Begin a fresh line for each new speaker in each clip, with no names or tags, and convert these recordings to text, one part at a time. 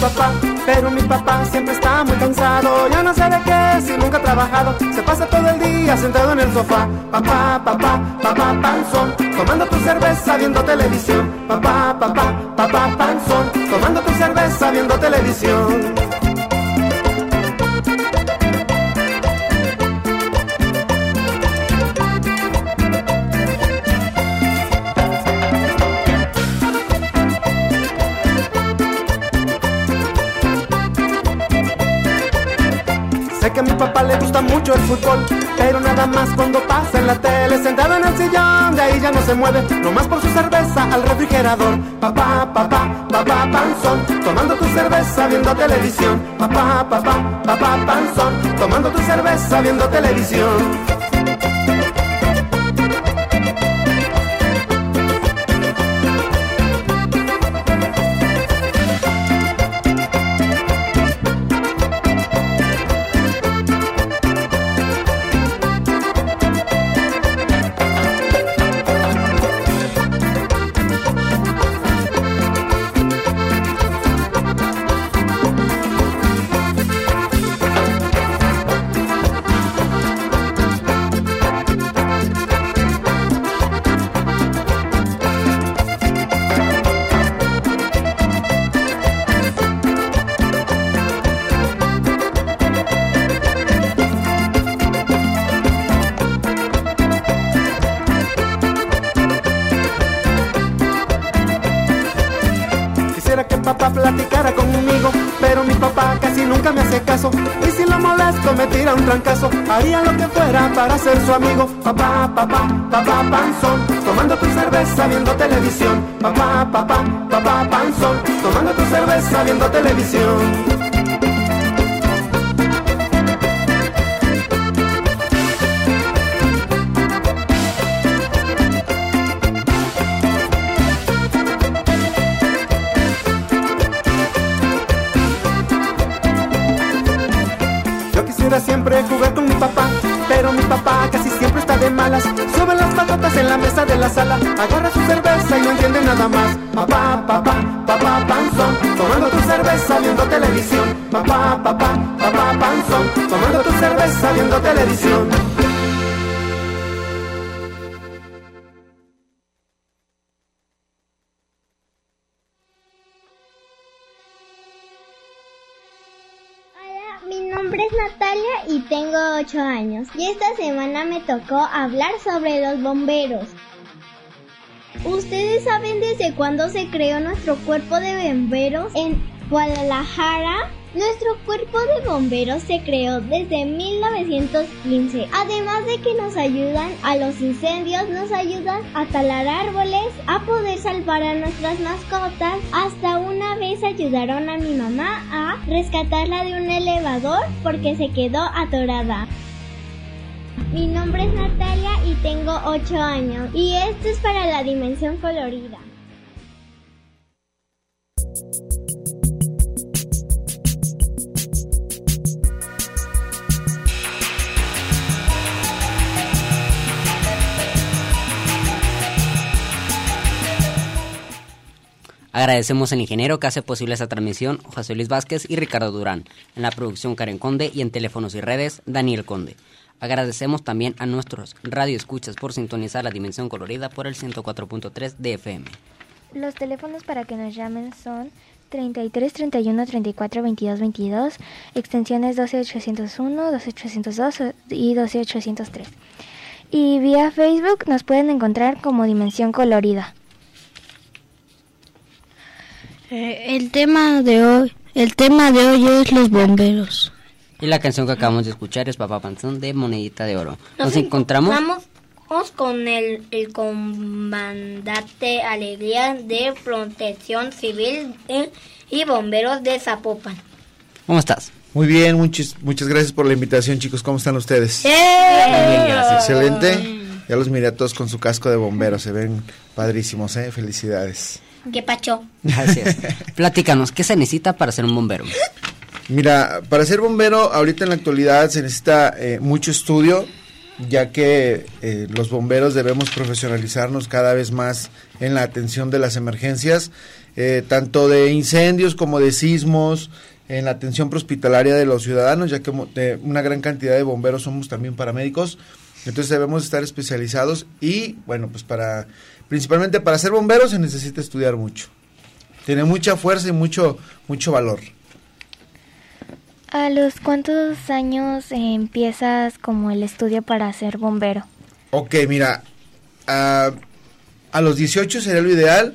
Papá, pero mi papá siempre está muy cansado. Ya no sé de qué, si nunca ha trabajado, se pasa todo el día sentado en el sofá. Papá, papá, papá, panzón, tomando tu cerveza viendo televisión. Papá, papá, papá, panzón, tomando tu cerveza viendo televisión. Sé que a mi papá le gusta mucho el fútbol, pero nada más cuando pasa en la tele, sentado en el sillón, de ahí ya no se mueve, nomás por su cerveza al refrigerador. Papá, papá, papá, panzón, tomando tu cerveza viendo televisión. Papá, papá, papá, panzón, tomando tu cerveza viendo televisión. Un trancazo, haría lo que fuera para ser su amigo. Papá, papá, papá, panzón, tomando tu cerveza viendo televisión. Papá, papá, papá, panzón, tomando tu cerveza viendo televisión. Siempre jugar con mi papá, pero mi papá casi siempre está de malas. Sube las patotas en la mesa de la sala, agarra su cerveza y no entiende nada más. Papá, papá, papá, panzón, tomando tu cerveza viendo televisión. Papá, papá, papá, panzón, tomando tu cerveza viendo televisión.
Y tengo 8 años. Y esta semana me tocó hablar sobre los bomberos. ¿Ustedes saben desde cuándo se creó nuestro cuerpo de bomberos en Guadalajara? Nuestro cuerpo de bomberos se creó desde 1915. Además de que nos ayudan a los incendios, nos ayudan a talar árboles, a poder salvar a nuestras mascotas. Hasta una vez ayudaron a mi mamá a rescatarla de un elevador porque se quedó atorada. Mi nombre es Natalia y tengo 8 años y esto es para la dimensión colorida.
Agradecemos al ingeniero que hace posible esta transmisión, José Luis Vázquez y Ricardo Durán. En la producción Karen Conde y en teléfonos y redes, Daniel Conde. Agradecemos también a nuestros radioescuchas por sintonizar la dimensión colorida por el 104.3 de FM.
Los teléfonos para que nos llamen son 33 31 34 22 22, extensiones 12801, 12802 y 12803. Y vía Facebook nos pueden encontrar como Dimensión Colorida.
Eh, el tema de hoy, el tema de hoy es los bomberos.
Y la canción que acabamos de escuchar es Papá Panzón de Monedita de Oro. Nos, encontramos
con el, el, comandante Alegría de Protección Civil y Bomberos de Zapopan.
¿Cómo estás?
Muy bien, muchas, muchas gracias por la invitación, chicos. ¿Cómo están ustedes?
¡Eh! Muy
bien, gracias. Excelente. Ya los miré a todos con su casco de bombero. Se ven padrísimos, ¿eh? Felicidades.
¿Qué pacho?
Gracias. Platícanos, ¿qué se necesita para ser un bombero?
Mira, para ser bombero, ahorita en la actualidad se necesita eh, mucho estudio, ya que eh, los bomberos debemos profesionalizarnos cada vez más en la atención de las emergencias, eh, tanto de incendios como de sismos, en la atención prehospitalaria de los ciudadanos, ya que una gran cantidad de bomberos somos también paramédicos, entonces debemos estar especializados y bueno, pues para principalmente para ser bombero se necesita estudiar mucho. Tiene mucha fuerza y mucho mucho valor.
¿A los cuántos años empiezas como el estudio para ser bombero?
Ok, mira, a, a los 18 sería lo ideal,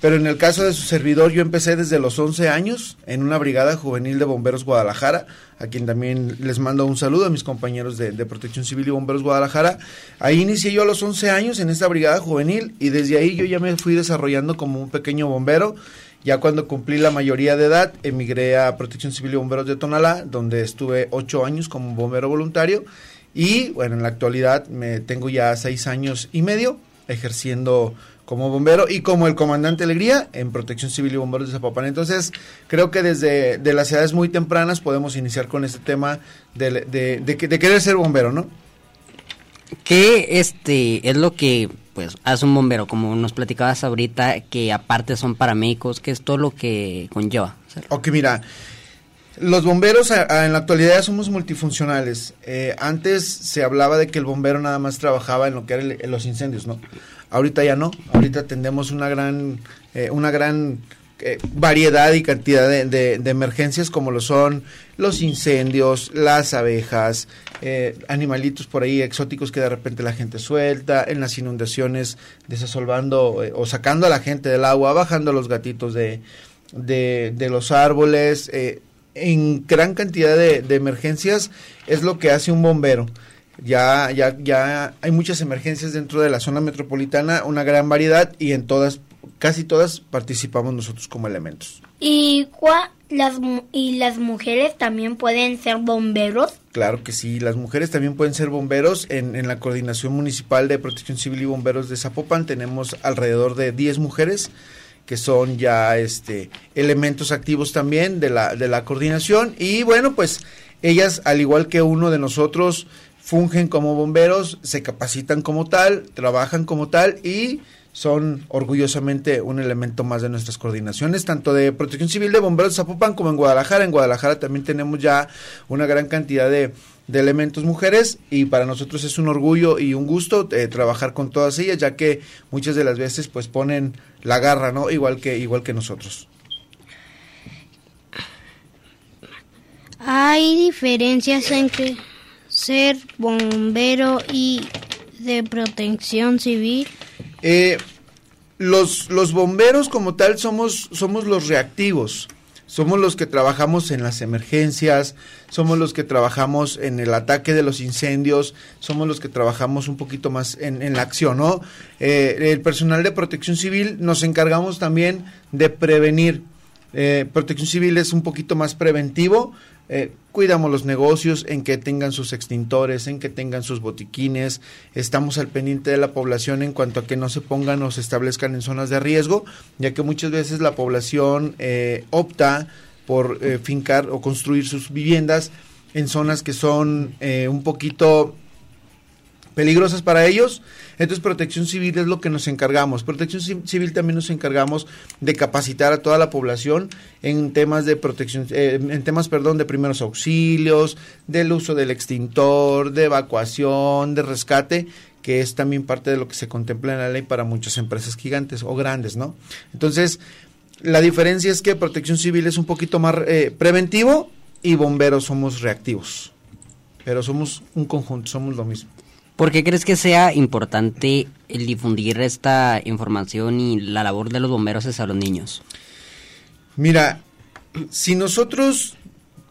pero en el caso de su servidor yo empecé desde los 11 años en una brigada juvenil de bomberos Guadalajara, a quien también les mando un saludo a mis compañeros de, Protección Civil y Bomberos Guadalajara. Ahí inicié yo a los 11 años en esta brigada juvenil y desde ahí yo ya me fui desarrollando como un pequeño bombero ya cuando cumplí la mayoría de edad, emigré a Protección Civil y Bomberos de Tonalá, donde estuve ocho años como bombero voluntario. Y bueno, en la actualidad me tengo ya seis años y medio ejerciendo como bombero y como el comandante Alegría en Protección Civil y Bomberos de Zapopan. Entonces, creo que desde de las edades muy tempranas podemos iniciar con este tema de, de, de, de querer ser bombero, ¿no?
¿Qué este, es lo que pues hace un bombero? Como nos platicabas ahorita, que aparte son paramédicos, ¿qué es todo lo que conlleva?
Ok, mira, los bomberos en la actualidad somos multifuncionales. Eh, antes se hablaba de que el bombero nada más trabajaba en lo que eran los incendios, ¿no? Ahorita ya no, ahorita atendemos una gran, eh, una gran eh, variedad y cantidad de, emergencias como lo son los incendios, las abejas, eh, animalitos por ahí exóticos que de repente la gente suelta, en las inundaciones desasolvando o sacando a la gente del agua, bajando los gatitos de, de, los árboles, en gran cantidad de, emergencias es lo que hace un bombero. Ya, ya, ya hay muchas emergencias dentro de la zona metropolitana, una gran variedad y en todas, casi todas participamos nosotros como elementos.
¿Y cuál las, ¿Y las mujeres también pueden ser bomberos?
Claro que sí, las mujeres también pueden ser bomberos. En, en, la Coordinación Municipal de Protección Civil y Bomberos de Zapopan tenemos alrededor de 10 mujeres que son ya este elementos activos también de la, de la coordinación. Y bueno, pues ellas, al igual que uno de nosotros, fungen como bomberos, se capacitan como tal, trabajan como tal y son orgullosamente un elemento más de nuestras coordinaciones, tanto de Protección Civil de Bomberos de Zapopan como en Guadalajara. En Guadalajara también tenemos ya una gran cantidad de, de elementos mujeres y para nosotros es un orgullo y un gusto eh, trabajar con todas ellas, ya que muchas de las veces pues ponen la garra, ¿no? Igual que, igual que nosotros.
Hay diferencias entre ser bombero y de protección civil.
Eh, los, los bomberos como tal somos, somos los reactivos, somos los que trabajamos en las emergencias, somos los que trabajamos en el ataque de los incendios, somos los que trabajamos un poquito más en, en la acción, ¿no? Eh, el personal de protección civil nos encargamos también de prevenir. Eh, protección civil es un poquito más preventivo, eh, cuidamos los negocios en que tengan sus extintores, en que tengan sus botiquines, estamos al pendiente de la población en cuanto a que no se pongan o se establezcan en zonas de riesgo, ya que muchas veces la población eh, opta por eh, fincar o construir sus viviendas en zonas que son eh, un poquito peligrosas para ellos. Entonces Protección Civil es lo que nos encargamos. Protección Civil también nos encargamos de capacitar a toda la población en temas de protección, eh, en temas, perdón, de primeros auxilios, del uso del extintor, de evacuación, de rescate que es también parte de lo que se contempla en la ley para muchas empresas gigantes o grandes, ¿no? Entonces, la diferencia es que protección civil es un poquito más eh, preventivo y bomberos somos reactivos, pero somos un conjunto, somos lo mismo.
¿Por qué crees que sea importante el difundir esta información y la labor de los bomberos hacia los niños?
Mira, si nosotros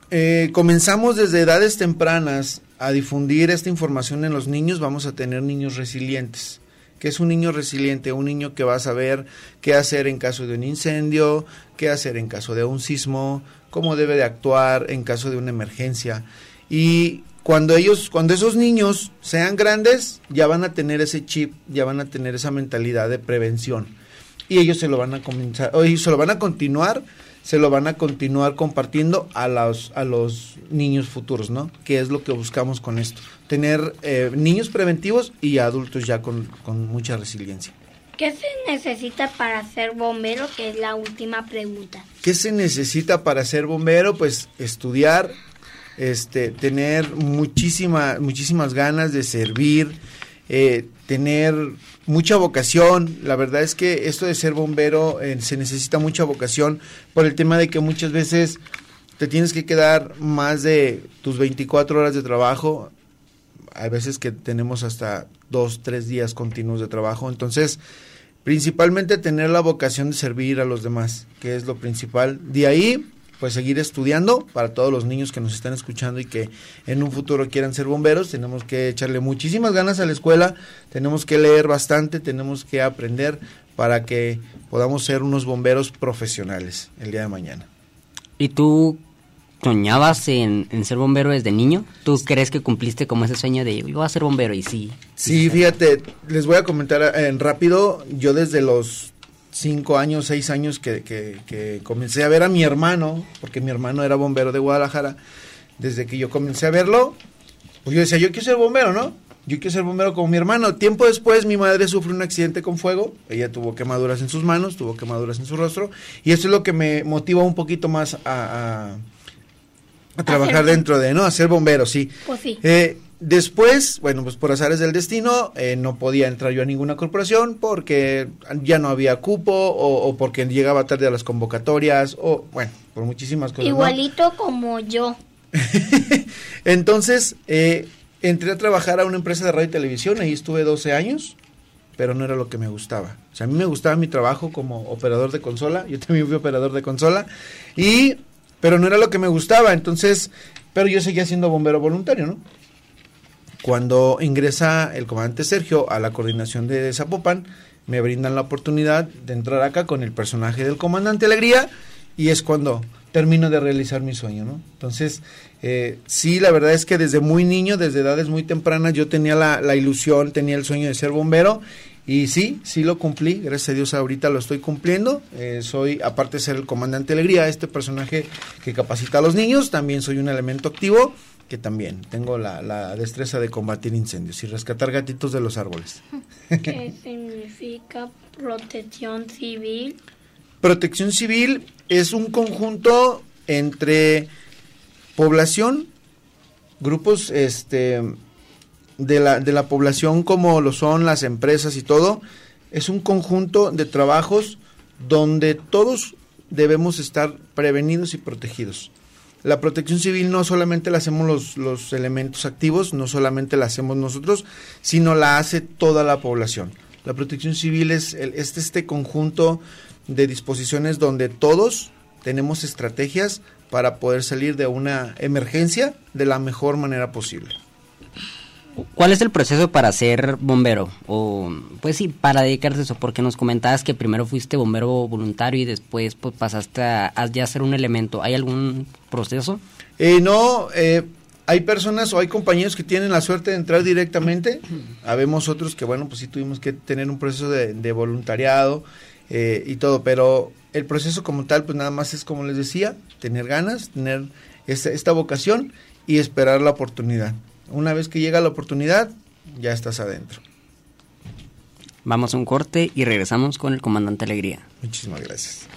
eh, comenzamos desde edades tempranas a difundir esta información en los niños, vamos a tener niños resilientes. ¿Qué es un niño resiliente? Un niño que va a saber qué hacer en caso de un incendio, qué hacer en caso de un sismo, cómo debe de actuar en caso de una emergencia. Y cuando ellos, cuando esos niños sean grandes, ya van a tener ese chip, ya van a tener esa mentalidad de prevención. Y ellos se lo van a comenzar, o se lo van a continuar se lo van a continuar compartiendo a los, a los niños futuros, ¿no? Que es lo que buscamos con esto. Tener eh, niños preventivos y adultos ya con, con mucha resiliencia.
¿Qué se necesita para ser bombero? Que es la última pregunta.
¿Qué se necesita para ser bombero? Pues estudiar, este, tener muchísima, muchísimas ganas de servir, eh, tener mucha vocación. La verdad es que esto de ser bombero eh, se necesita mucha vocación por el tema de que muchas veces te tienes que quedar más de tus 24 horas de trabajo. Hay veces que tenemos hasta dos, tres días continuos de trabajo. Entonces, principalmente tener la vocación de servir a los demás, que es lo principal. De ahí, pues seguir estudiando para todos los niños que nos están escuchando y que en un futuro quieran ser bomberos. Tenemos que echarle muchísimas ganas a la escuela, tenemos que leer bastante, tenemos que aprender para que podamos ser unos bomberos profesionales el día de mañana.
¿Y tú soñabas en, ser bombero desde niño? ¿Tú crees que cumpliste como ese sueño de yo voy a ser bombero y sí?
Sí, fíjate, les voy a comentar en rápido, yo desde los cinco años, seis años que, que, comencé a ver a mi hermano, porque mi hermano era bombero de Guadalajara, desde que yo comencé a verlo, pues yo decía, yo quiero ser bombero, ¿no? Yo quiero ser bombero como mi hermano. Tiempo después mi madre sufrió un accidente con fuego, ella tuvo quemaduras en sus manos, tuvo quemaduras en su rostro, y eso es lo que me motiva un poquito más a, a, trabajar dentro de, ¿no? A ser bombero, sí.
Pues sí.
Eh, Después, bueno, pues por azares del destino, eh, no podía entrar yo a ninguna corporación porque ya no había cupo o, porque llegaba tarde a las convocatorias o, bueno, por muchísimas cosas.
Igualito como yo.
Entonces, eh, entré a trabajar a una empresa de radio y televisión, ahí estuve 12 años, pero no era lo que me gustaba. O sea, a mí me gustaba mi trabajo como operador de consola, yo también fui operador de consola, y, pero no era lo que me gustaba, entonces, pero yo seguía siendo bombero voluntario, ¿no? Cuando ingresa el comandante Sergio a la coordinación de Zapopan, me brindan la oportunidad de entrar acá con el personaje del comandante Alegría y es cuando termino de realizar mi sueño, ¿no? Entonces, eh, sí, la verdad es que desde muy niño, desde edades muy tempranas, yo tenía la, ilusión, tenía el sueño de ser bombero y sí, sí lo cumplí, gracias a Dios ahorita lo estoy cumpliendo. Eh, soy, aparte de ser el comandante Alegría, este personaje que capacita a los niños, también soy un elemento activo que también tengo la, destreza de combatir incendios y rescatar gatitos de los árboles.
¿Qué significa protección civil?
Protección civil es un conjunto entre población, grupos este, de, la, de la población como lo son las empresas y todo, es un conjunto de trabajos donde todos debemos estar prevenidos y protegidos. La protección civil no solamente la hacemos los, los elementos activos, no solamente la hacemos nosotros, sino la hace toda la población. La protección civil es este, este conjunto de disposiciones donde todos tenemos estrategias para poder salir de una emergencia de la mejor manera posible.
¿Cuál es el proceso para ser bombero? O, pues sí, para dedicarte a eso, porque nos comentabas que primero fuiste bombero voluntario y después pues, pasaste a, ya ser un elemento. ¿Hay algún proceso?
Eh, no, eh, hay personas o hay compañeros que tienen la suerte de entrar directamente. Habemos otros que, bueno, pues sí tuvimos que tener un proceso de, voluntariado eh, y todo, pero el proceso como tal, pues nada más es como les decía, tener ganas, tener esta vocación y esperar la oportunidad. Una vez que llega la oportunidad, ya estás adentro.
Vamos a un corte y regresamos con el comandante Alegría.
Muchísimas gracias.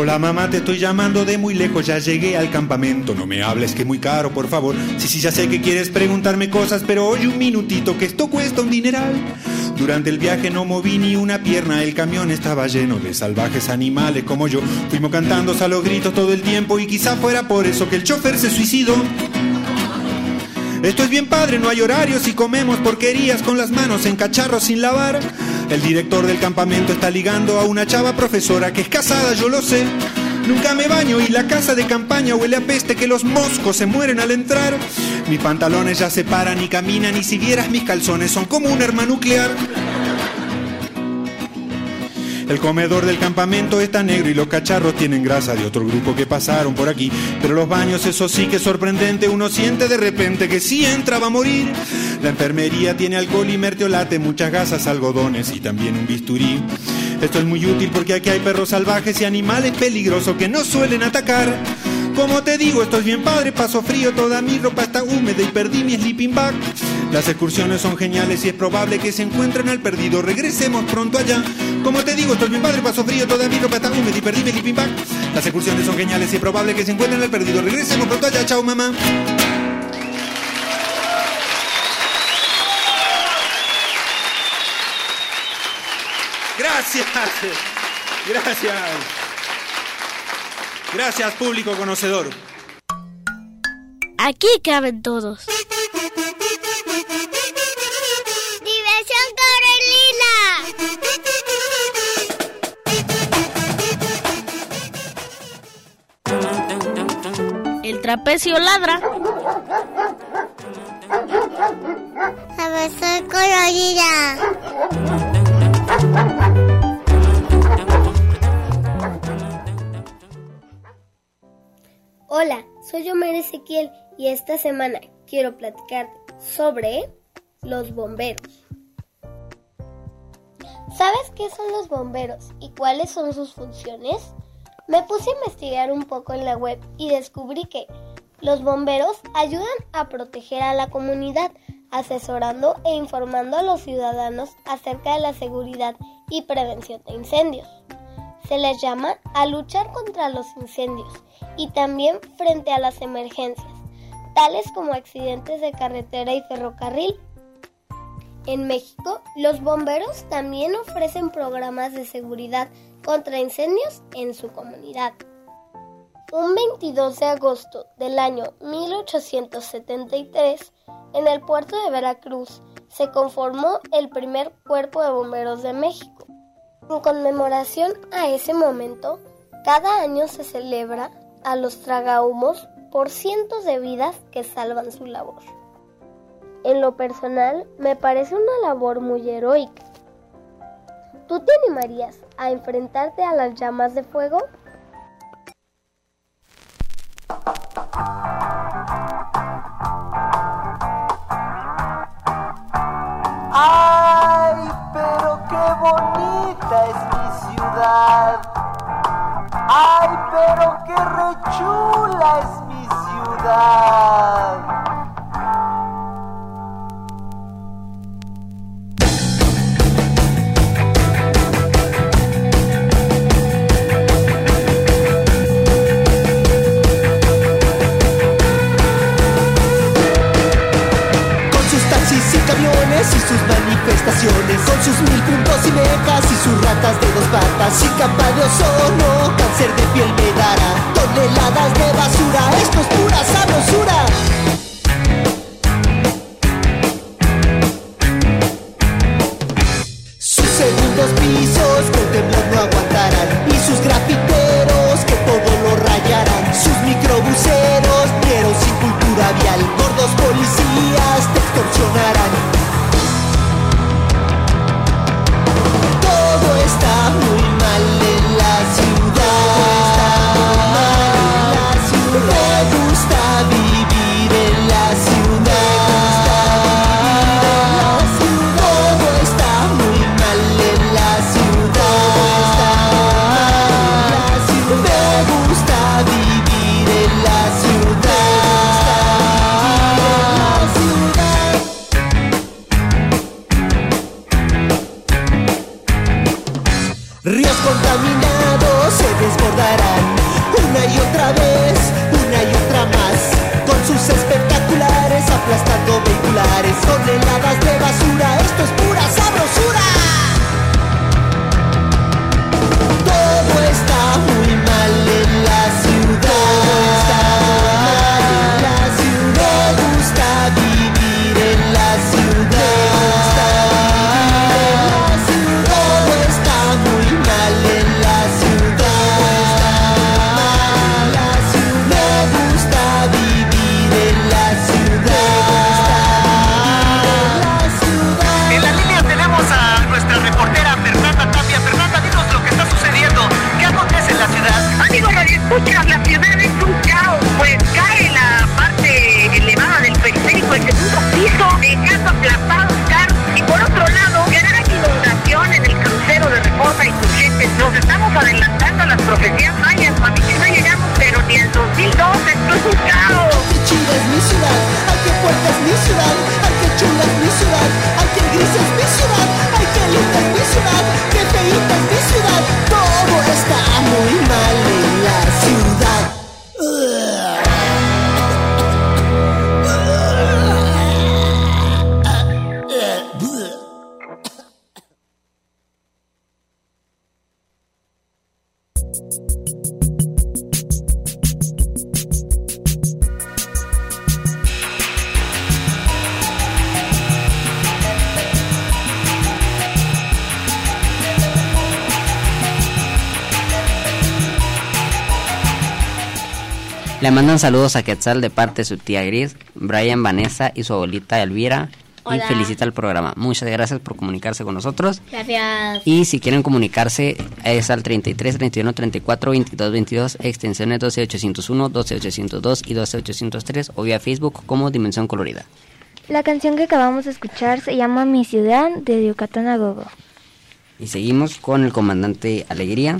Hola mamá, te estoy llamando de muy lejos, ya llegué al campamento. No me hables que muy caro, por favor. Sí, sí, ya sé que quieres preguntarme cosas, pero oye un minutito que esto cuesta un dineral. Durante el viaje no moví ni una pierna, el camión estaba lleno de salvajes animales como yo. Fuimos cantando a gritos todo el tiempo y quizá fuera por eso que el chofer se suicidó. Esto es bien padre, no hay horarios y comemos porquerías con las manos en cacharros sin lavar. El director del campamento está ligando a una chava profesora que es casada, yo lo sé. Nunca me baño y la casa de campaña huele a peste que los moscos se mueren al entrar. Mis pantalones ya se paran y caminan y si vieras mis calzones son como un arma nuclear. El comedor del campamento está negro y los cacharros tienen grasa de otro grupo que pasaron por aquí. Pero los baños, eso sí que es sorprendente. Uno siente de repente que si entra va a morir. La enfermería tiene alcohol y mertiolate, muchas gasas, algodones y también un bisturí. Esto es muy útil porque aquí hay perros salvajes y animales peligrosos que no suelen atacar. Como te digo, esto es bien padre, paso frío, toda mi ropa está húmeda y perdí mi sleeping bag. Las excursiones son geniales y es probable que se encuentren al perdido. Regresemos pronto allá. Como te digo, esto es bien padre, paso frío, toda mi ropa está húmeda y perdí mi sleeping bag. Las excursiones son geniales y es probable que se encuentren al perdido. Regresemos pronto allá. Chao, mamá. Gracias. Gracias. Gracias, público conocedor.
Aquí caben todos.
¡Diversión Carolina!
El trapecio ladra.
Soy colorida.
Hola, soy Homer Ezequiel y esta semana quiero platicar sobre los bomberos. ¿Sabes qué son los bomberos y cuáles son sus funciones? Me puse a investigar un poco en la web y descubrí que los bomberos ayudan a proteger a la comunidad, asesorando e informando a los ciudadanos acerca de la seguridad y prevención de incendios. Se les llama a luchar contra los incendios y también frente a las emergencias, tales como accidentes de carretera y ferrocarril. En México, los bomberos también ofrecen programas de seguridad contra incendios en su comunidad. Un 22 de agosto del año 1873, en el puerto de Veracruz, se conformó el primer cuerpo de bomberos de México. En conmemoración a ese momento, cada año se celebra a los tragahumos por cientos de vidas que salvan su labor. En lo personal, me parece una labor muy heroica. ¿Tú te animarías a enfrentarte a las llamas de fuego?
¡Ay, pero qué bonita es mi ciudad! ¡Ay, pero qué rechula es mi ciudad!
Manifestaciones Con sus mil puntos y metas y sus ratas de dos patas Sin capa de ozono, cáncer de piel me dará Toneladas de basura, esto es pura sabrosura. Sus segundos pisos que temblor no aguantarán Y sus grafiteros que todo lo rayarán. Sus microbuseros, pero sin cultura vial Gordos policías te extorsionarán Todo
mandan saludos a Quetzal de parte de su tía Gris, Brian, Vanessa y su abuelita Elvira.
Hola.
Y felicita el programa. Muchas gracias por comunicarse con nosotros.
Gracias.
Y si quieren comunicarse es al 33 31 34 22 22, extensiones 12801, 12802 y 12803 o vía Facebook como Dimensión Colorida.
La canción que acabamos de escuchar se llama Mi Ciudad de Yucatán a Gogo.
Y seguimos con el comandante Alegría.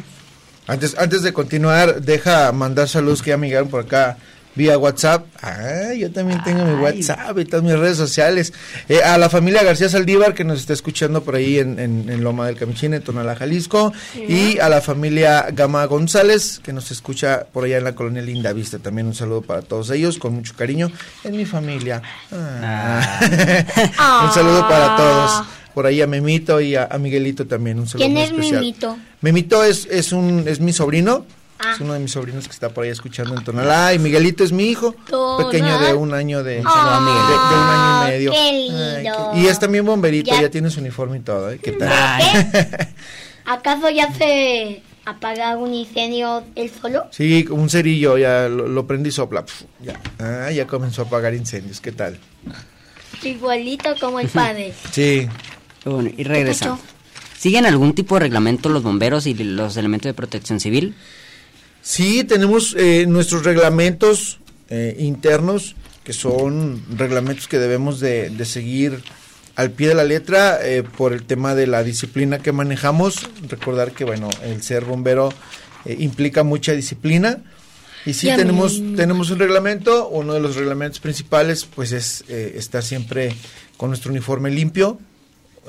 Antes, antes de continuar, deja mandar saludos que ya me llegaron por acá vía WhatsApp. Ah, yo también tengo mi WhatsApp y todas mis redes sociales. Eh, a la familia García Saldívar que nos está escuchando por ahí en, en- en Loma del Camichín, en Tonalá, Jalisco. Y a la familia Gama González que nos escucha por allá en la colonia Linda Vista. También un saludo para todos ellos, con mucho cariño. En mi familia. Ah. un saludo para todos. Por ahí a Memito y a, a Miguelito también. Un saludo
¿Quién
muy
es
especial.
Memito?
Memito es, es, un, es mi sobrino.
Ah.
Es uno de mis sobrinos que está por ahí escuchando en Tonalá. Y Miguelito es mi hijo.
Tonal.
Pequeño de un año de,
un
año y medio.
qué lindo.
Ay, qué- y es también bomberito,
Ya.
ya, tiene su uniforme y todo. ¿eh? ¿Qué tal?
¿Acaso ya se apaga un incendio él solo?
Sí, un cerillo, ya lo, lo prendí y sopla. pf, ya. Ah, ya comenzó a apagar incendios. ¿Qué tal?
Igualito como el padre.
Sí.
Bueno, y regresa.
pasó?
¿Siguen algún tipo de reglamento los bomberos y los elementos de protección civil?
Sí, tenemos eh, nuestros reglamentos eh, internos, que son reglamentos que debemos de, de seguir al pie de la letra eh, por el tema de la disciplina que manejamos. Recordar que, bueno, el ser bombero eh, implica mucha disciplina. Y sí tenemos, tenemos un reglamento, uno de los reglamentos principales pues es eh, estar siempre con nuestro uniforme limpio,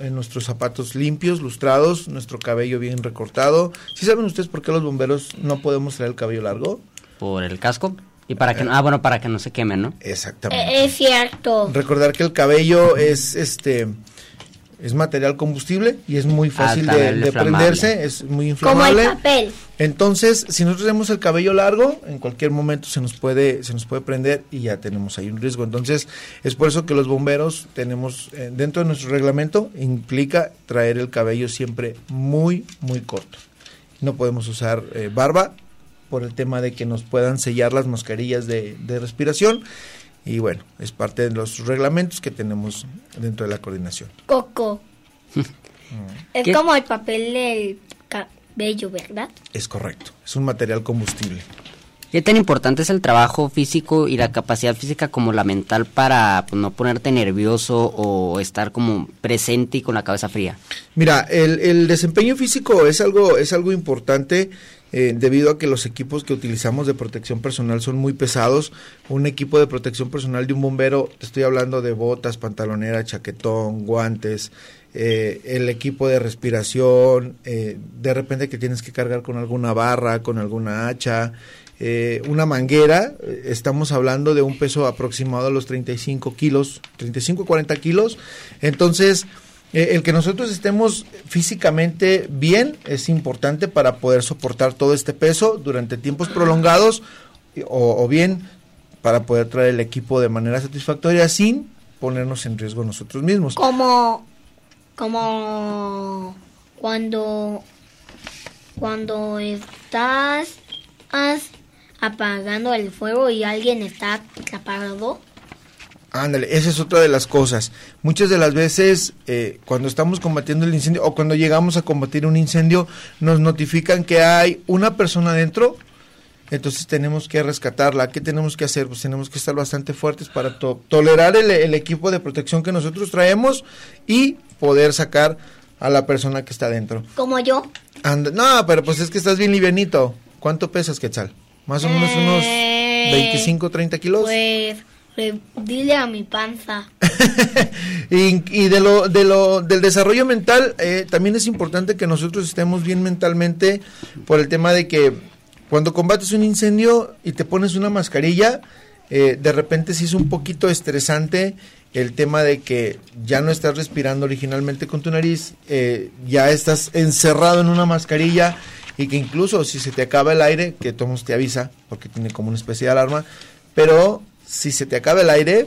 en nuestros zapatos limpios, lustrados, nuestro cabello bien recortado. ¿Sí saben ustedes por qué los bomberos no podemos traer el cabello largo?
Por el casco. Y para que no, ah, bueno, para que no se quemen, ¿no?
Exactamente.
Eh, es cierto.
Recordar que el cabello es este es material combustible y es muy fácil de,
inflamable.
prenderse, es muy
Como el
inflamable.
papel.
Entonces, si nosotros tenemos el cabello largo, en cualquier momento se nos puede se nos puede prender y ya tenemos ahí un riesgo. Entonces, es por eso que los bomberos tenemos eh, dentro de nuestro reglamento implica traer el cabello siempre muy muy corto. No podemos usar eh, barba por el tema de que nos puedan sellar las mascarillas de, de respiración y bueno, es parte de los reglamentos que tenemos dentro de la coordinación.
Coco. Es
¿Qué?
como el papel del cabello, ¿verdad?
Es correcto, es un material combustible.
¿Qué tan importante es el trabajo físico y la capacidad física como la mental para pues, no ponerte nervioso o estar como presente y con la cabeza fría?
Mira, el, el desempeño físico es algo, es algo importante. Eh, debido a que los equipos que utilizamos de protección personal son muy pesados. Un equipo de protección personal de un bombero, estoy hablando de botas, pantalonera, chaquetón, guantes, eh, el equipo de respiración, eh, de repente que tienes que cargar con alguna barra, con alguna hacha, una manguera, estamos hablando de un peso aproximado a los 35 kilos, 35 40 kilos. Entonces, eh, el que nosotros estemos físicamente bien es importante para poder soportar todo este peso durante tiempos prolongados o, bien para poder traer el equipo de manera satisfactoria sin ponernos en riesgo nosotros mismos.
Como, como cuando, cuando estás apagando el fuego y alguien está apagado
Ándale, esa es otra de las cosas. Muchas de las veces eh, cuando estamos combatiendo el incendio o cuando llegamos a combatir un incendio nos notifican que hay una persona dentro, entonces tenemos que rescatarla. ¿Qué tenemos que hacer? Pues tenemos que estar bastante fuertes para tolerar el, equipo de protección que nosotros traemos y poder sacar a la persona que está dentro.
Como yo.
no, pero pues es que estás bien livianito. ¿Cuánto pesas, Quetzal? Más o menos unos 25, 30 kilos.
Pues dile a mi panza.
y, de lo, de lo, del desarrollo mental, eh, también es importante que nosotros estemos bien mentalmente por el tema de que cuando combates un incendio y te pones una mascarilla, eh, de repente sí es un poquito estresante el tema de que ya no estás respirando originalmente con tu nariz, eh, ya estás encerrado en una mascarilla y que incluso si se te acaba el aire, que Tomos te avisa, porque tiene como una especie de alarma, pero si se te acaba el aire,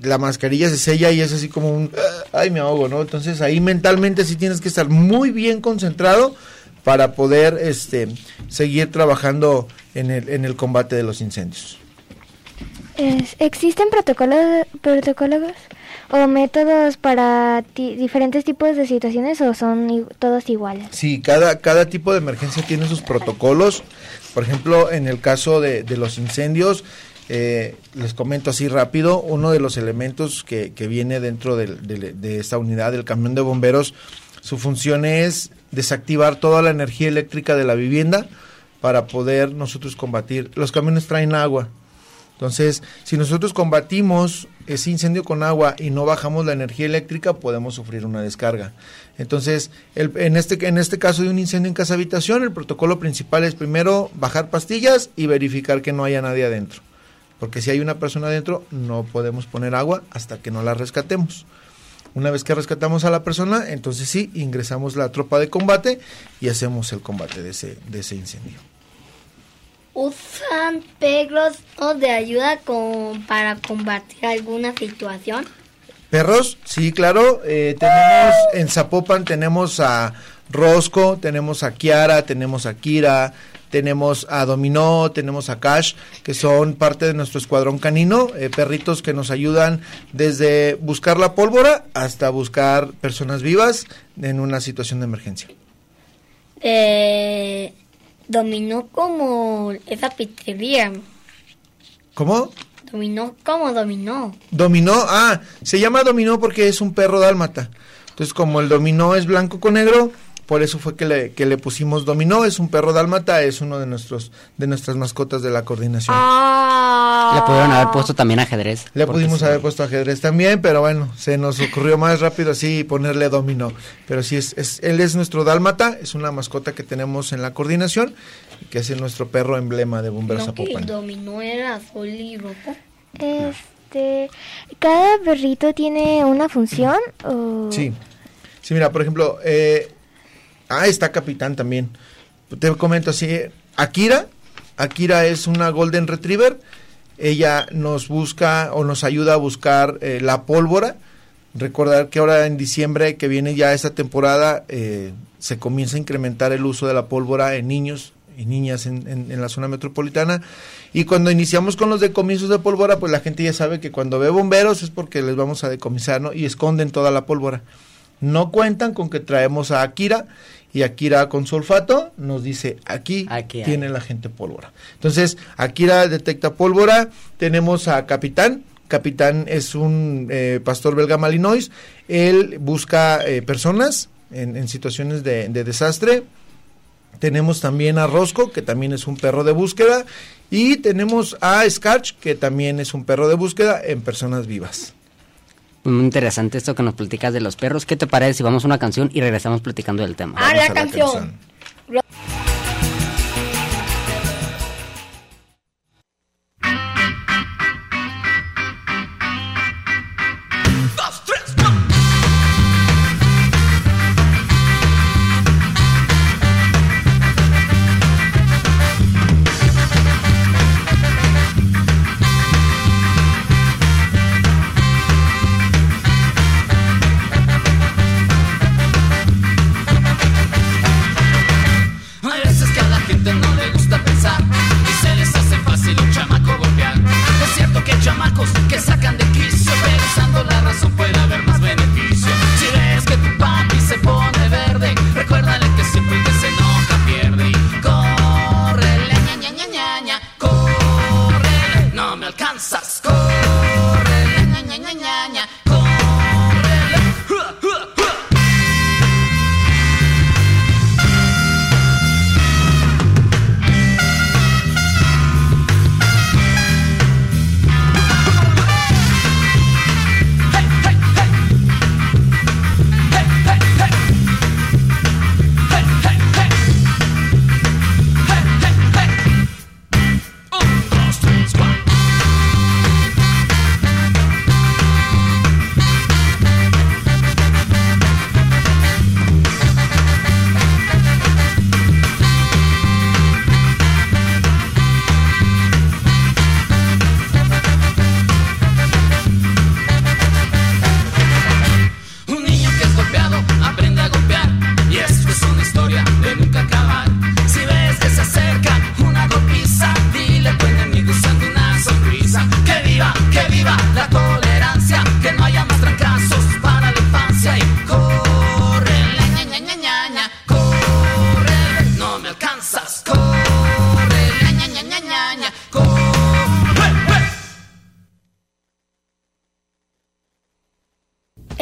la mascarilla se sella y es así como un, ay, me ahogo, ¿no? Entonces ahí mentalmente sí tienes que estar muy bien concentrado para poder este, seguir trabajando en el, en el combate de los incendios.
¿Existen protocolos, protocolos o métodos para diferentes tipos de situaciones o son todos iguales?
Sí, cada, cada tipo de emergencia tiene sus protocolos. Por ejemplo, en el caso de, de los incendios, eh, les comento así rápido, uno de los elementos que, viene dentro de, esta unidad del camión de bomberos, su función es desactivar toda la energía eléctrica de la vivienda para poder nosotros combatir. Los camiones traen agua. Entonces, si nosotros combatimos ese incendio con agua y no bajamos la energía eléctrica, podemos sufrir una descarga. Entonces, en, este, en este caso de un incendio en casa habitación, el protocolo principal es primero bajar pastillas y verificar que no haya nadie adentro porque si hay una persona adentro no podemos poner agua hasta que no la rescatemos. Una vez que rescatamos a la persona, entonces sí, ingresamos la tropa de combate y hacemos el combate de ese, de ese incendio.
¿Usan perros de ayuda con, para combatir alguna situación?
Perros, sí, claro. Eh, tenemos en Zapopan tenemos a Rosco, tenemos a Kiara, tenemos a Kira, tenemos a Dominó, tenemos a Cash, que son parte de nuestro escuadrón canino, eh, perritos que nos ayudan desde buscar la pólvora hasta buscar personas vivas en una situación de emergencia.
Eh, dominó como esa pizzería.
¿Cómo?
Dominó como dominó.
Dominó, ah, se llama dominó porque es un perro dálmata. Entonces, como el dominó es blanco con negro, por eso fue que le, que le pusimos dominó, es un perro dálmata, es uno de nuestros de nuestras mascotas de la coordinación.
Ah. Le pudieron haber puesto también ajedrez.
Le pudimos haber puesto ajedrez también, pero bueno, se nos ocurrió más rápido así ponerle dominó. Pero sí, es, es, él es nuestro dálmata, es una mascota que tenemos en la coordinación, que es nuestro perro emblema de Bomberos
no, Zapopan. dominó era azul y rojo.
Este, ¿cada perrito tiene una función? O...
Sí. Sí, mira, por ejemplo, eh, Ah, está Capitán también. Te comento así, Akira, Akira es una Golden Retriever, ella nos busca o nos ayuda a buscar eh, la pólvora. Recordar que ahora en diciembre que viene ya esta temporada eh, se comienza a incrementar el uso de la pólvora en niños y niñas en, en, la zona metropolitana. Y cuando iniciamos con los decomisos de pólvora, pues la gente ya sabe que cuando ve bomberos es porque les vamos a decomisar, ¿no? Y esconden toda la pólvora. No cuentan con que traemos a Akira y Akira con su olfato nos dice aquí,
Aquí hay.
tiene la gente pólvora. Entonces, Akira detecta pólvora, tenemos a Capitán, Capitán es un eh, pastor belga malinois, él busca eh, personas en, en situaciones de, de desastre, tenemos también a Rosco, que también es un perro de búsqueda, y tenemos a Scarch, que también es un perro de búsqueda en personas vivas.
Muy interesante esto que nos platicas de los perros. ¿Qué te parece si vamos a una canción y regresamos platicando del tema?
Ah, la canción.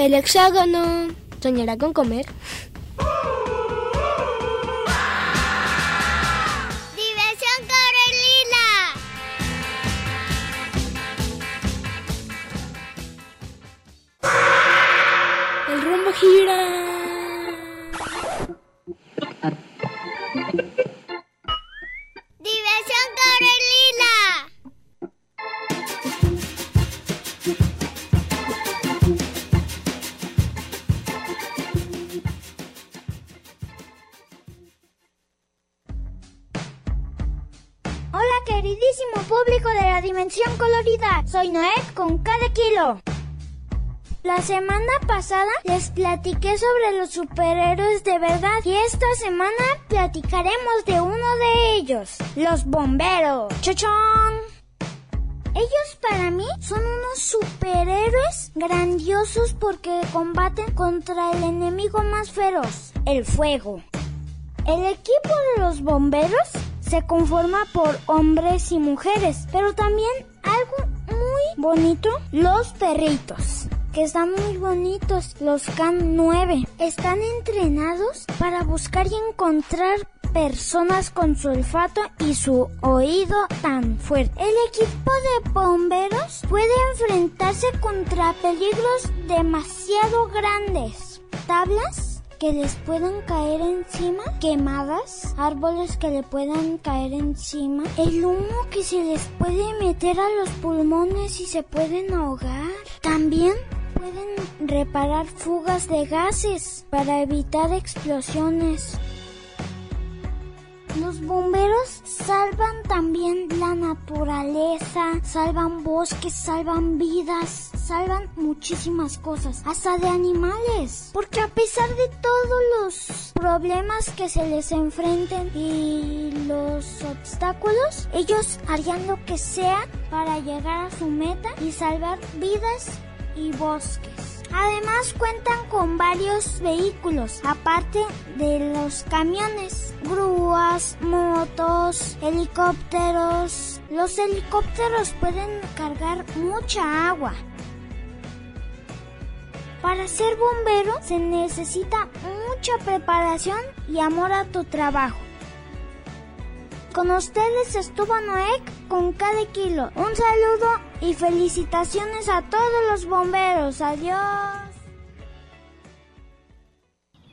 El
hexágono soñará con comer.
Diversión Carolina.
El rumbo gira.
Diversión Carolina.
Dimensión Colorida, soy Noé con cada kilo. La semana pasada les platiqué sobre los superhéroes de verdad y esta semana platicaremos de uno de ellos, los bomberos. ¡Chochón! Ellos para mí son unos superhéroes grandiosos porque combaten contra el enemigo más feroz, el fuego. El equipo de los bomberos se conforma por hombres y mujeres, pero también algo muy bonito, los perritos, que están muy bonitos, los CAN 9. Están entrenados para buscar y encontrar personas con su olfato y su oído tan fuerte. El equipo de bomberos puede enfrentarse contra peligros demasiado grandes. Tablas que les puedan caer encima, quemadas, árboles que le puedan caer encima, el humo que se les puede meter a los pulmones y se pueden ahogar. También pueden reparar fugas de gases para evitar explosiones. Los bomberos salvan también la naturaleza, salvan bosques, salvan vidas, salvan muchísimas cosas, hasta de animales. Porque a pesar de todos los problemas que se les enfrenten y los obstáculos, ellos harían lo que sea para llegar a su meta y salvar vidas y bosques. Además cuentan con varios vehículos, aparte de los camiones, grúas, motos, helicópteros. Los helicópteros pueden cargar mucha agua. Para ser bombero se necesita mucha preparación y amor a tu trabajo. Con ustedes estuvo Noé con cada kilo. Un saludo y felicitaciones a todos los bomberos. Adiós.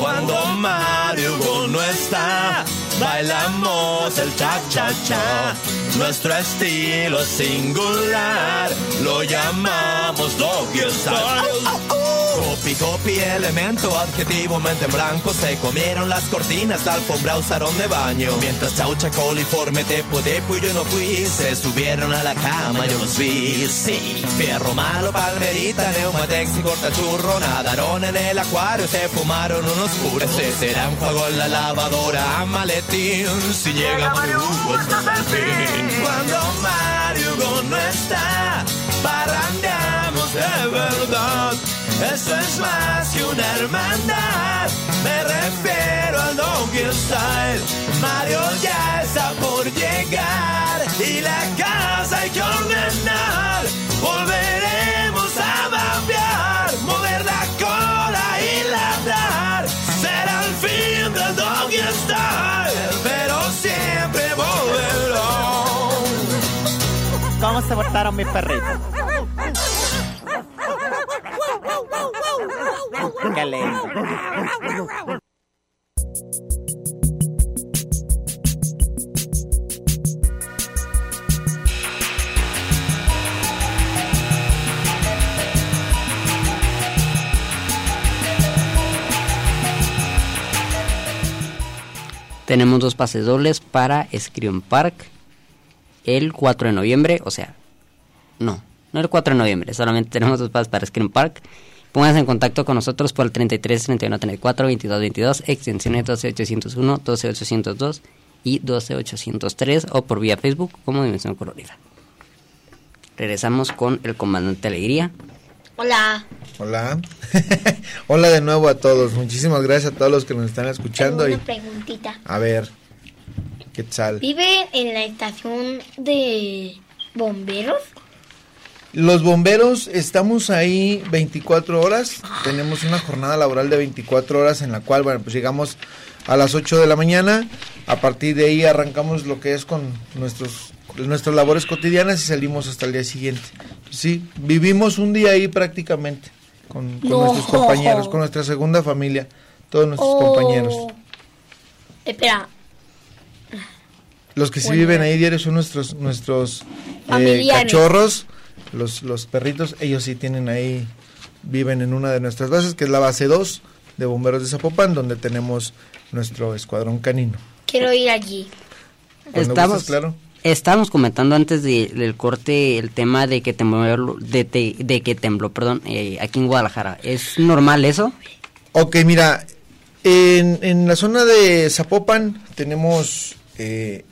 Cuando Mario no está, bailamos el cha-cha-cha. Nuestro estilo singular lo llamamos doggy style. Copy, copy, elemento, adjetivo, mente en blanco. Se comieron las cortinas, la alfombra usaron de baño. Mientras chaucha, coliforme, tepo, depo y yo no fui. Se subieron a la cama, yo los vi. Sí, fierro malo, palmerita, neumatex y cortachurro. Nadaron en el acuario, se fumaron unos puros. Ese será un juego en la lavadora, maletín. Si llega Mario, el fin. Cuando Mario no está, parrandeamos de verdad. Eso es más que una hermandad. Me refiero al Doggy Style. Mario ya está por llegar y la casa hay que ordenar. Volveremos a babear, mover la cola y ladrar. Será el fin del Doggy Style, pero siempre volverán.
¿Cómo se portaron mis perritos?
Tenemos dos pases dobles para Scream Park el 4 de noviembre, o sea, no, no el 4 de noviembre, solamente tenemos dos pases para Scream Park. Pónganse en contacto con nosotros por el 33 31 34 22 22, extensiones 12801, 12802 y 12803 o por vía Facebook como Dimensión Colorida. Regresamos con el comandante Alegría.
Hola.
Hola. Hola de nuevo a todos. Muchísimas gracias a todos los que nos están escuchando.
Tengo
y
una preguntita.
A ver, ¿qué tal?
¿Vive en la estación de bomberos?
Los bomberos estamos ahí 24 horas. Tenemos una jornada laboral de 24 horas en la cual, bueno, pues llegamos a las 8 de la mañana. A partir de ahí arrancamos lo que es con nuestros nuestras labores cotidianas y salimos hasta el día siguiente. Sí, vivimos un día ahí prácticamente con, con
No.
nuestros compañeros, con nuestra segunda familia, todos nuestros
Oh.
compañeros.
Espera,
Los que sí
Bueno.
viven ahí diario son nuestros nuestros eh, cachorros, los, los perritos, ellos sí tienen ahí, viven en una de nuestras bases, que es la base 2 de Bomberos de Zapopan, donde tenemos nuestro escuadrón canino.
quiero ir allí.
Cuando
Estamos,
gustes, claro.
estábamos comentando antes de- del corte el tema de que tembló, de, de- de que tembló, perdón, eh, aquí en Guadalajara. ¿Es normal eso?
Ok, mira, en, en la zona de Zapopan tenemos eh,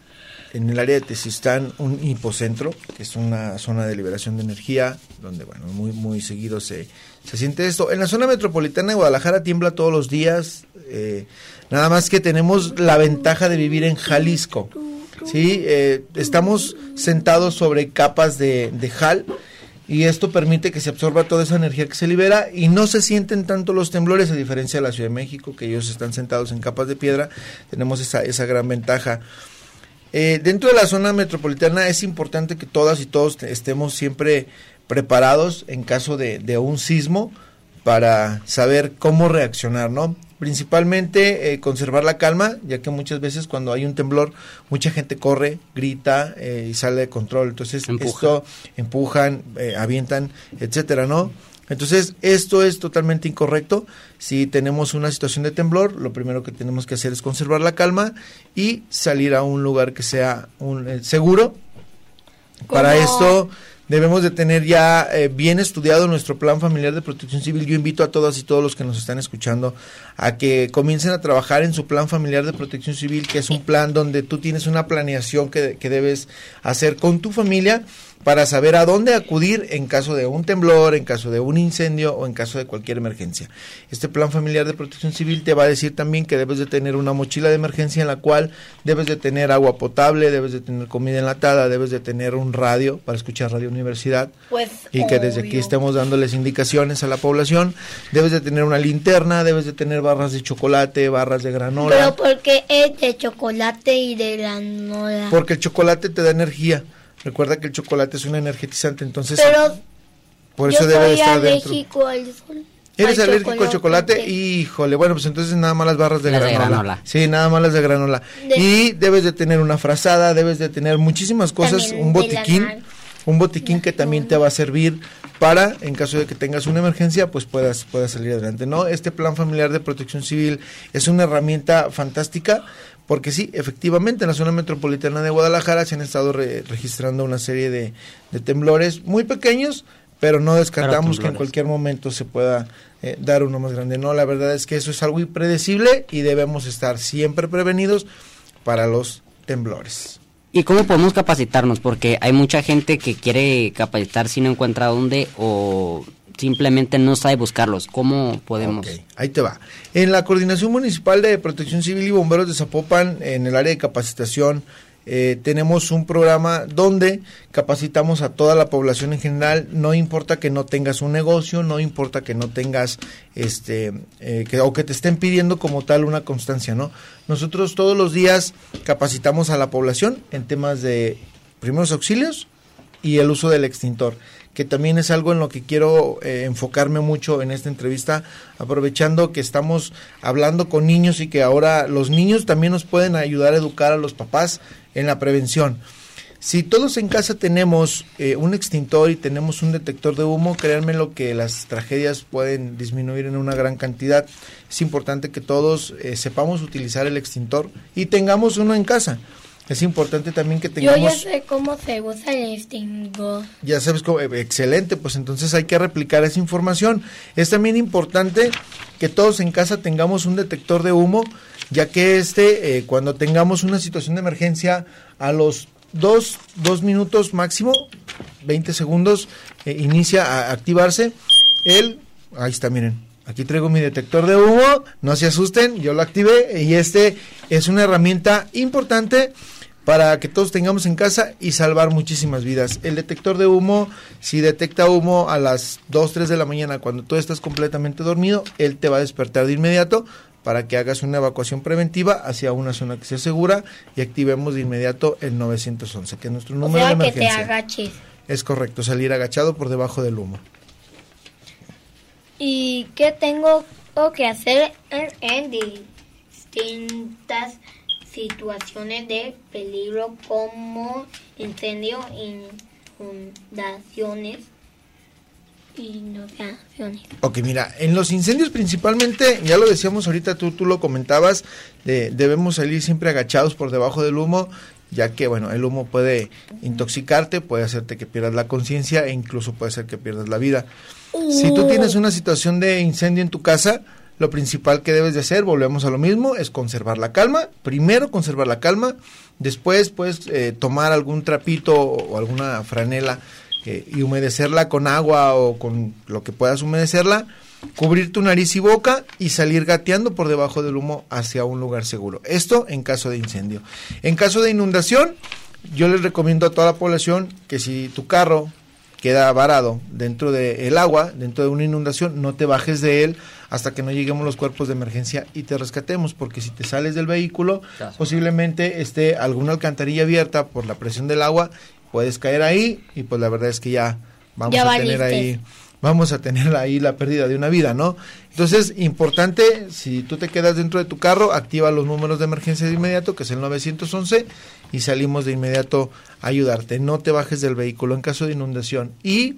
en el área de Tezistán un hipocentro, que es una zona de liberación de energía, donde, bueno, muy, muy seguido se, se siente esto. En la zona metropolitana de Guadalajara tiembla todos los días, eh, nada más que tenemos la ventaja de vivir en Jalisco. Sí, eh, estamos sentados sobre capas de, de jal y esto permite que se absorba toda esa energía que se libera y no se sienten tanto los temblores a diferencia de la Ciudad de México que ellos están sentados en capas de piedra tenemos esa, esa gran ventaja Eh, dentro de la zona metropolitana es importante que todas y todos te- estemos siempre preparados en caso de, de un sismo para saber cómo reaccionar, ¿no? Principalmente eh, conservar la calma, ya que muchas veces cuando hay un temblor, mucha gente corre, grita eh, y sale de control. Entonces,
Empuja.
esto empujan, eh, avientan, etcétera, ¿no? Entonces, esto es totalmente incorrecto. Si tenemos una situación de temblor, lo primero que tenemos que hacer es conservar la calma y salir a un lugar que sea un, eh, seguro. Para esto debemos de tener ya eh, bien estudiado nuestro plan familiar de protección civil. Yo invito a todas y todos los que nos están escuchando a que comiencen a trabajar en su plan familiar de protección civil, que es un plan donde tú tienes una planeación que, que debes hacer con tu familia para saber a dónde acudir en caso de un temblor, en caso de un incendio o en caso de cualquier emergencia. Este plan familiar de protección civil te va a decir también que debes de tener una mochila de emergencia en la cual debes de tener agua potable, debes de tener comida enlatada, debes de tener un radio para escuchar Radio Universidad
Pues,
y que desde aquí estemos dándoles indicaciones a la población, debes de tener una linterna, debes de tener barras de chocolate, barras de granola.
Pero porque es de chocolate y de granola.
Porque el chocolate te da energía. Recuerda que el chocolate es un energetizante, entonces
Pero
por
yo
eso debe de
soy
estar dentro.
alérgico al sol.
¿Eres
al
alérgico al chocolate? Híjole, bueno, pues entonces nada más las barras de
Las de
granola.
granola.
Sí, nada más las de granola.
De-
Y debes de tener una frazada, debes de tener muchísimas cosas,
También
un botiquín, un botiquín que también te va a servir para, en caso de que tengas una emergencia, pues puedas, puedas salir adelante. ¿no? Este plan familiar de protección civil es una herramienta fantástica porque sí, efectivamente, en la zona metropolitana de Guadalajara se han estado re- registrando una serie de, de temblores muy pequeños, pero no descartamos que en cualquier momento se pueda eh, dar uno más grande. No, la verdad es que eso es algo impredecible y debemos estar siempre prevenidos para los temblores.
¿Y cómo podemos capacitarnos? Porque hay mucha gente que quiere capacitar si no encuentra dónde o simplemente no sabe buscarlos. ¿Cómo podemos?
Ahí te va. En la Coordinación Municipal de Protección Civil y Bomberos de Zapopan, en el área de capacitación, eh, tenemos un programa donde capacitamos a toda la población en general. No importa que no tengas un negocio, no importa que no tengas, este, eh, que, o que te estén pidiendo como tal una constancia, ¿no? Nosotros todos los días capacitamos a la población en temas de primeros auxilios y el uso del extintor que también es algo en lo que quiero eh, enfocarme mucho en esta entrevista, aprovechando que estamos hablando con niños y que ahora los niños también nos pueden ayudar a educar a los papás en la prevención. Si todos en casa tenemos eh, un extintor y tenemos un detector de humo, créanme lo que las tragedias pueden disminuir en una gran cantidad. Es importante que todos eh, sepamos utilizar el extintor y tengamos uno en casa. Es importante también que
Yo
tengamos...
ya sé cómo se usa el extintor.
Ya sabes cómo, eh, excelente, pues entonces hay que replicar esa información. Es también importante que todos en casa tengamos un detector de humo, ya que este, eh, cuando tengamos una situación de emergencia, a los dos, dos minutos máximo, 20 segundos, eh, inicia a activarse el, ahí está, miren. Aquí traigo mi detector de humo, no se asusten, yo lo activé y este es una herramienta importante para que todos tengamos en casa y salvar muchísimas vidas. El detector de humo, si detecta humo a las 2, 3 de la mañana cuando tú estás completamente dormido, él te va a despertar de inmediato para que hagas una evacuación preventiva hacia una zona que sea segura y activemos de inmediato el 911, que es nuestro
O
número de
sea, que te
emergencia.
agaches.
Es correcto, salir agachado por debajo del humo.
¿Y qué tengo que hacer en, en distintas situaciones de peligro como incendio, inundaciones, inundaciones?
Ok, mira, en los incendios principalmente, ya lo decíamos ahorita, tú, tú lo comentabas, de- debemos salir siempre agachados por debajo del humo, ya que, bueno, el humo puede intoxicarte, puede hacerte que pierdas la conciencia e incluso puede hacer que pierdas la vida. Si tú tienes una situación de incendio en tu casa, lo principal que debes de hacer, volvemos a lo mismo, es conservar la calma. Primero conservar la calma, después puedes eh, tomar algún trapito o alguna franela eh, y humedecerla con agua o con lo que puedas humedecerla, cubrir tu nariz y boca y salir gateando por debajo del humo hacia un lugar seguro. Esto en caso de incendio. En caso de inundación, yo les recomiendo a toda la población que si tu carro queda varado dentro del agua, dentro de una inundación, no te bajes de él hasta que no lleguemos los cuerpos de emergencia y te rescatemos, porque si te sales del vehículo, posiblemente esté alguna alcantarilla abierta por la presión del agua, puedes caer ahí y pues la verdad es que ya vamos
Ya
a tener ahí vamos a tener ahí la pérdida de una vida, ¿no? Entonces, importante, si tú te quedas dentro de tu carro, activa los números de emergencia de inmediato, que es el 911, y salimos de inmediato a ayudarte. No te bajes del vehículo en caso de inundación. Y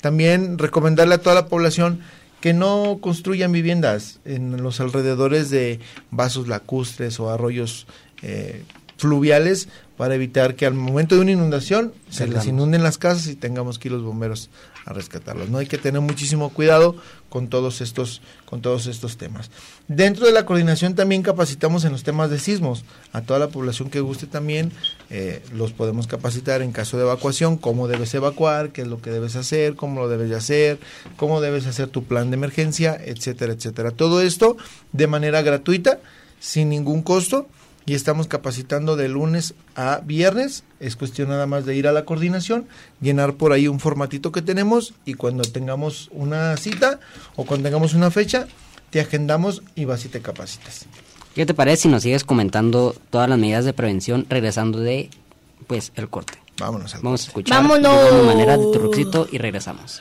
También recomendarle a toda la población que no construyan viviendas en los alrededores de vasos lacustres o arroyos eh, fluviales para evitar que al momento de una inundación se les inunden las casas y tengamos que ir los bomberos a rescatarlos. No hay que tener muchísimo cuidado con todos estos con todos estos temas. Dentro de la coordinación también capacitamos en los temas de sismos a toda la población que guste también eh, los podemos capacitar en caso de evacuación cómo debes evacuar, qué es lo que debes hacer, cómo lo debes de hacer, cómo debes hacer tu plan de emergencia, etcétera, etcétera. Todo esto de manera gratuita, sin ningún costo y estamos capacitando de lunes a viernes. Es cuestión nada más de ir a la coordinación, llenar por ahí un formatito que tenemos y cuando tengamos una cita o cuando tengamos una fecha, te agendamos y vas y te capacitas.
¿Qué te parece si nos sigues comentando todas las medidas de prevención regresando de pues el corte?
Vámonos al
Vamos a escuchar
Vámonos.
de manera de tu Ruxito y regresamos.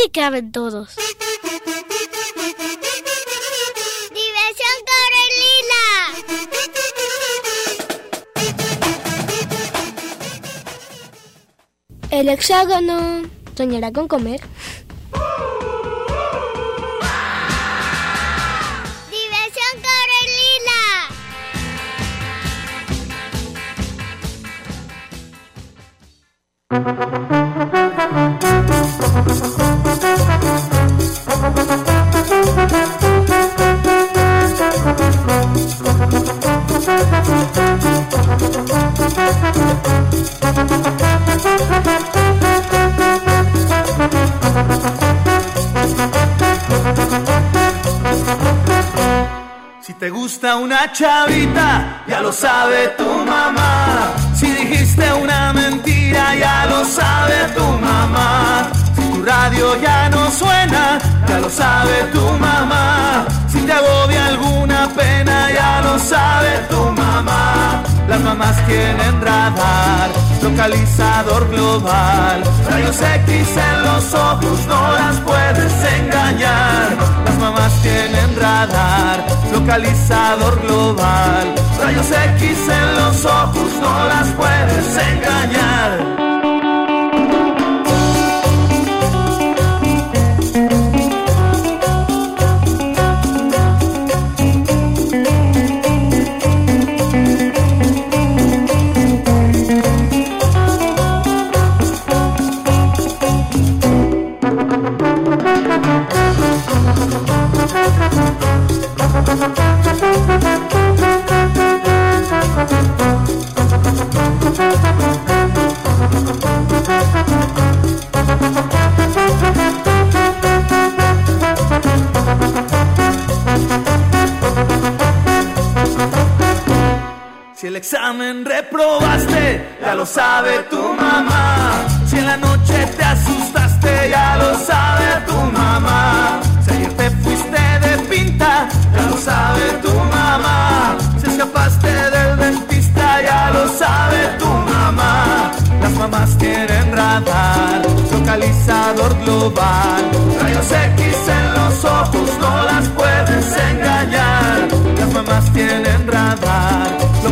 Aquí caben todos.
¡Diversión Carolina!
El hexágono soñará con comer.
Chavita, ya lo sabe tu mamá. Si dijiste una mentira, ya lo sabe tu mamá. Si tu radio ya no suena, ya lo sabe tu mamá. Si te agobia alguna pena, ya lo sabe tu mamá. Las mamás tienen radar, localizador global. Rayos X en los ojos, no las puedes engañar. Las mamás tienen radar, localizador global. Rayos X en los ojos, no las puedes engañar. Examen reprobaste, ya lo sabe tu mamá. Si en la noche te asustaste, ya lo sabe tu mamá. Si ayer te fuiste de pinta, ya lo sabe tu mamá. Si escapaste del dentista, ya lo sabe tu mamá. Las mamás tienen radar, localizador global. Rayos X en los ojos, no las puedes engañar. Las mamás tienen radar,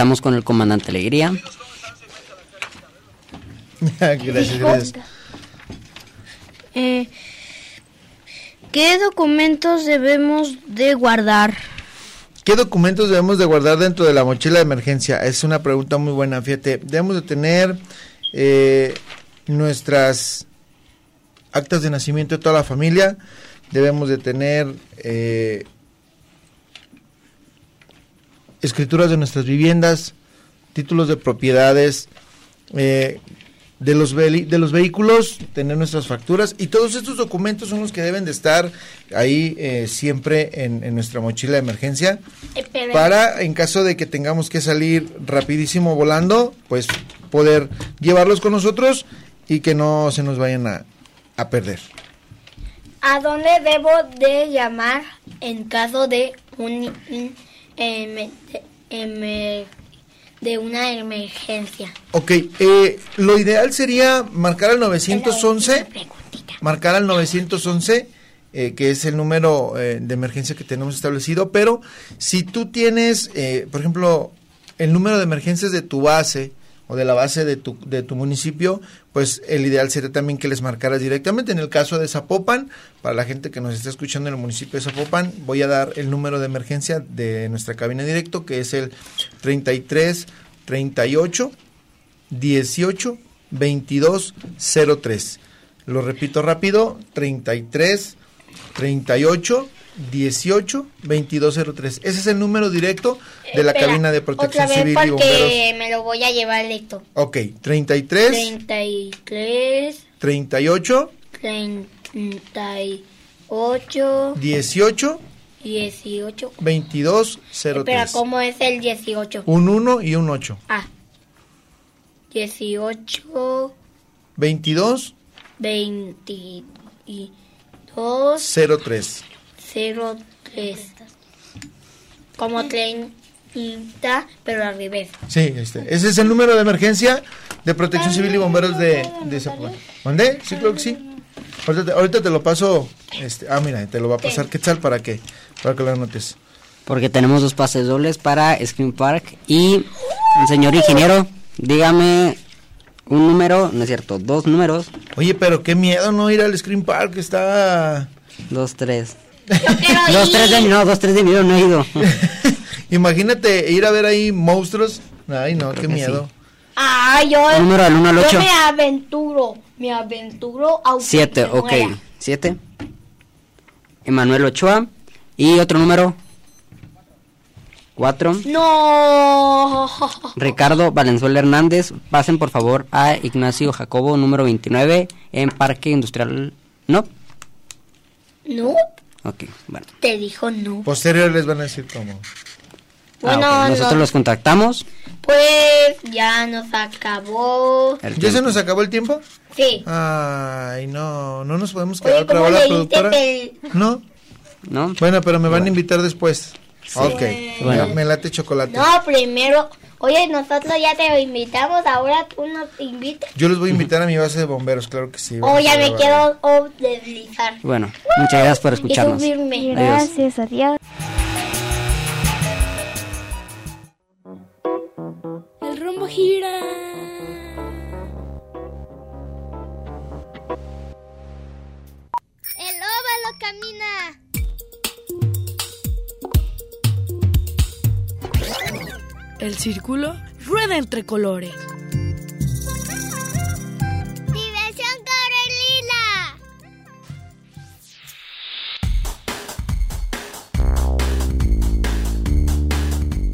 Regresamos con el comandante Alegría.
gracias, gracias.
Eh, ¿Qué documentos debemos de guardar?
¿Qué documentos debemos de guardar dentro de la mochila de emergencia? Es una pregunta muy buena, fíjate. Debemos de tener eh, nuestras actas de nacimiento de toda la familia. Debemos de tener eh, escrituras de nuestras viviendas, títulos de propiedades, eh, de los, de los vehículos, tener nuestras facturas y todos estos documentos son los que deben de estar ahí eh, siempre en, en nuestra mochila de emergencia para en caso de que tengamos que salir rapidísimo volando, pues poder llevarlos con nosotros y que no se nos vayan a, a perder.
¿A dónde debo de llamar en caso de un, de, emer- de una emergencia?
Ok, eh, lo ideal sería marcar al 911, marcar al 911, eh, que es el número eh, de emergencia que tenemos establecido, pero si tú tienes, eh, por ejemplo, el número de emergencias de tu base o de la base de tu, de tu municipio, pues el ideal sería también que les marcaras directamente. En el caso de Zapopan, para la gente que nos está escuchando en el municipio de Zapopan, voy a dar el número de emergencia de nuestra cabina directo, que es el 33 38 18 22 03. Lo repito rápido, 33 38 18 22 03. Ese es el número directo de la
Espera,
cabina de protección
Otra vez
civil y bomberos.
porque me lo voy a llevar directo.
Ok, 33
33,
38
38,
18
18.
22
Espera,
03.
¿cómo es el 18?
Un 1 y un 8.
Ah. 18,
22
22, 2,
03.
03. Como 30, pero al revés.
Sí, este. Ese es el número de emergencia de protección civil y bomberos de, de Zapopan. ¿Mandé? Sí, creo que sí. Ahorita te, ahorita te lo paso. Este, ah, mira, te lo va a pasar Quetzal para que, para que lo anotes.
Porque tenemos dos pases dobles para Screen Park. Y, señor ingeniero, dígame un número, no es cierto, dos números.
Oye, pero qué miedo no ir al Screen Park, está...
Dos, tres. Dos, tres de no, dos, tres de miedo no he ido.
Imagínate ir a ver ahí monstruos. Ay, no, qué miedo.
Ah, yo,
Número del uno al
yo
ocho.
me aventuro, me aventuro a
Siete, ok. Siete. Emanuel Ochoa. Y otro número. Cuatro.
No.
Ricardo Valenzuela Hernández. Pasen por favor a Ignacio Jacobo, número 29, en Parque Industrial. ¿No?
No,
Ok, bueno.
te dijo no.
Posterior les van a decir cómo.
Bueno,
Ah, ok, Nosotros
no.
los contactamos.
Pues ya nos acabó.
¿Ya se nos acabó el tiempo?
Sí.
Ay, no, no nos podemos quedar otra
¿cómo
hora, productora.
el-
No.
¿No?
Bueno, pero me van a invitar después. Ok.
Bueno.
Me, me late chocolate.
No, primero. Oye, nosotros ya te invitamos, ahora tú nos invitas.
Yo los voy a invitar a mi base de bomberos, claro que sí.
O
vamos
ya me
grabar.
quiero oh, deslizar.
Bueno, muchas gracias por escucharnos.
Y subirme.
Adiós.
Gracias, adiós.
El rumbo gira.
El óvalo camina.
El círculo rueda entre colores.
Diversión Carolina.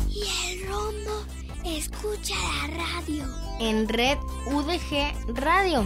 Y el rombo escucha la radio.
En Red UDG Radio.